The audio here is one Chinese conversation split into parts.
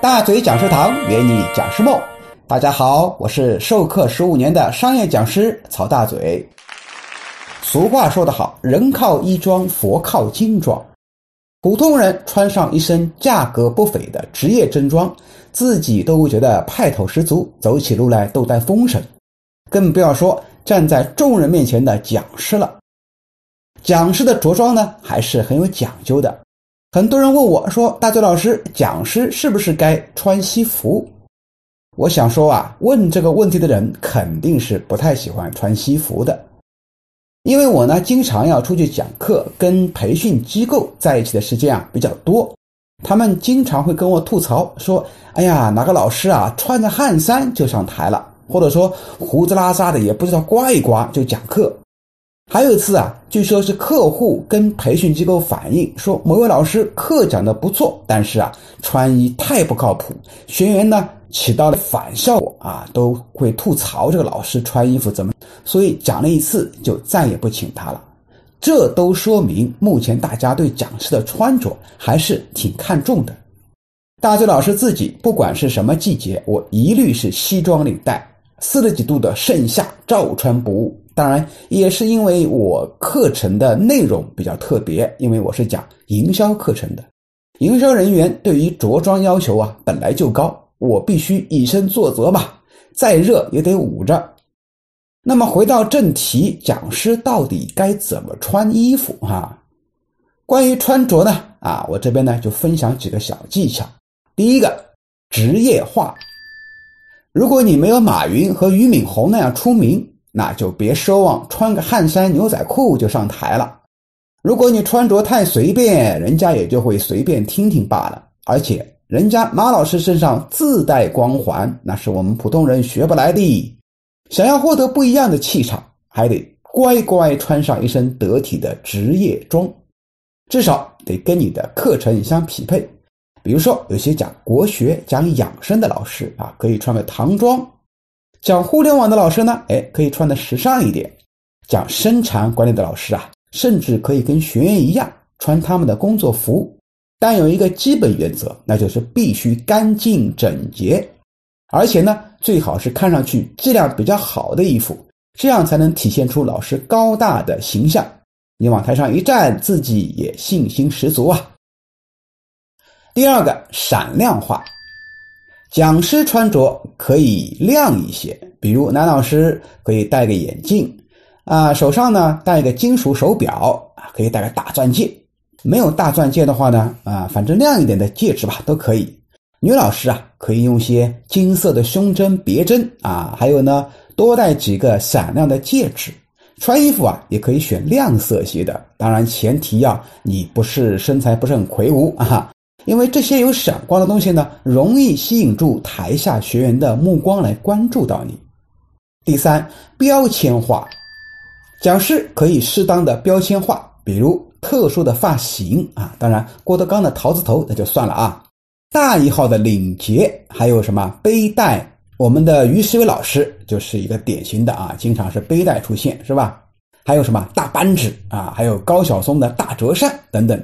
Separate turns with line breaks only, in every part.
大嘴讲师堂圆你讲师梦，大家好，我是授课十五年的商业讲师曹大嘴。俗话说得好，人靠衣装，佛靠金装。普通人穿上一身价格不菲的职业正装，自己都觉得派头十足，走起路来都带风神，更不要说站在众人面前的讲师了。讲师的着装呢，还是很有讲究的。很多人问我说：“大嘴老师，讲师是不是该穿西服？”我想说啊，问这个问题的人肯定是不太喜欢穿西服的，因为我呢经常要出去讲课，跟培训机构在一起的时间啊比较多，他们经常会跟我吐槽说：“哎呀，哪个老师啊穿着汗衫就上台了，或者说胡子拉碴的也不知道刮一刮就讲课。”还有一次啊，据说是客户跟培训机构反映说，某位老师课讲的不错，但是啊，穿衣太不靠谱，学员呢起到了反效果啊，都会吐槽这个老师穿衣服怎么，所以讲了一次就再也不请他了。这都说明目前大家对讲师的穿着还是挺看重的。大嘴老师自己不管是什么季节，我一律是西装领带，四十几度的盛夏照穿不误。当然，也是因为我课程的内容比较特别，因为我是讲营销课程的，营销人员对于着装要求啊本来就高，我必须以身作则嘛，再热也得捂着。那么回到正题，讲师到底该怎么穿衣服哈？关于穿着呢，啊，我这边呢就分享几个小技巧。第一个，职业化。如果你没有马云和俞敏洪那样出名。那就别奢望穿个汗衫牛仔裤就上台了。如果你穿着太随便，人家也就会随便听听罢了。而且人家马老师身上自带光环，那是我们普通人学不来的。想要获得不一样的气场，还得乖乖穿上一身得体的职业装，至少得跟你的课程相匹配。比如说，有些讲国学、讲养生的老师啊，可以穿个唐装。讲互联网的老师呢，哎，可以穿的时尚一点；讲生产管理的老师啊，甚至可以跟学员一样穿他们的工作服。但有一个基本原则，那就是必须干净整洁，而且呢，最好是看上去质量比较好的衣服，这样才能体现出老师高大的形象。你往台上一站，自己也信心十足啊。第二个，闪亮化。讲师穿着可以亮一些，比如男老师可以戴个眼镜，啊，手上呢戴个金属手表，啊，可以戴个大钻戒。没有大钻戒的话呢，啊，反正亮一点的戒指吧都可以。女老师啊，可以用些金色的胸针别针，啊，还有呢，多戴几个闪亮的戒指。穿衣服啊，也可以选亮色系的，当然前提要你不是身材不是很魁梧啊。因为这些有闪光的东西呢，容易吸引住台下学员的目光来关注到你。第三，标签化，讲师可以适当的标签化，比如特殊的发型啊，当然郭德纲的桃子头那就算了啊，大一号的领结，还有什么背带，我们的于世伟老师就是一个典型的啊，经常是背带出现，是吧？还有什么大扳指啊，还有高晓松的大折扇等等。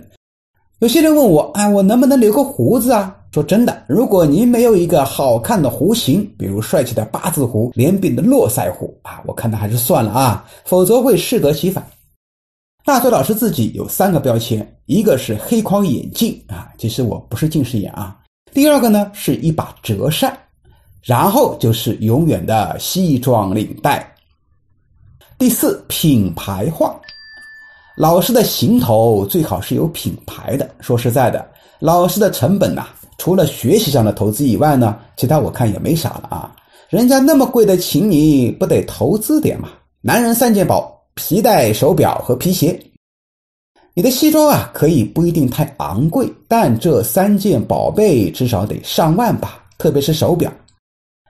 有些人问我，哎，我能不能留个胡子啊？说真的，如果您没有一个好看的弧形，比如帅气的八字胡、连柄的络腮胡啊，我看他还是算了啊，否则会适得其反。大嘴老师自己有三个标签，一个是黑框眼镜啊，其实我不是近视眼啊。第二个呢是一把折扇，然后就是永远的西装领带。第四，品牌化。老师的行头最好是有品牌的。说实在的，老师的成本呐，除了学习上的投资以外呢，其他我看也没啥了啊。人家那么贵的请你，不得投资点嘛？男人三件宝：皮带、手表和皮鞋。你的西装啊，可以不一定太昂贵，但这三件宝贝至少得上万吧。特别是手表，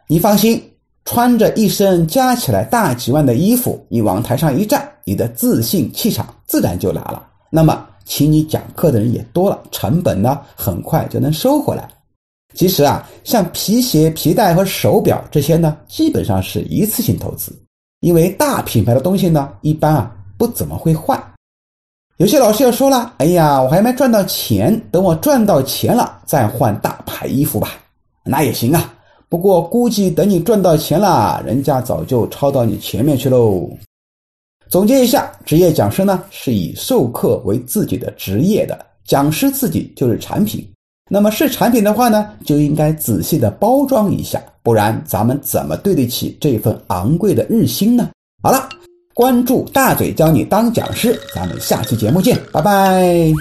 你放心。穿着一身加起来大几万的衣服，你往台上一站，你的自信气场自然就来了。那么，请你讲课的人也多了，成本呢很快就能收回来。其实啊，像皮鞋、皮带和手表这些呢，基本上是一次性投资，因为大品牌的东西呢，一般啊不怎么会换。有些老师要说了：“哎呀，我还没赚到钱，等我赚到钱了再换大牌衣服吧。”那也行啊。不过估计等你赚到钱了，人家早就超到你前面去喽。总结一下，职业讲师呢是以授课为自己的职业的，讲师自己就是产品。那么是产品的话呢，就应该仔细的包装一下，不然咱们怎么对得起这份昂贵的日薪呢？好了，关注大嘴教你当讲师，咱们下期节目见，拜拜。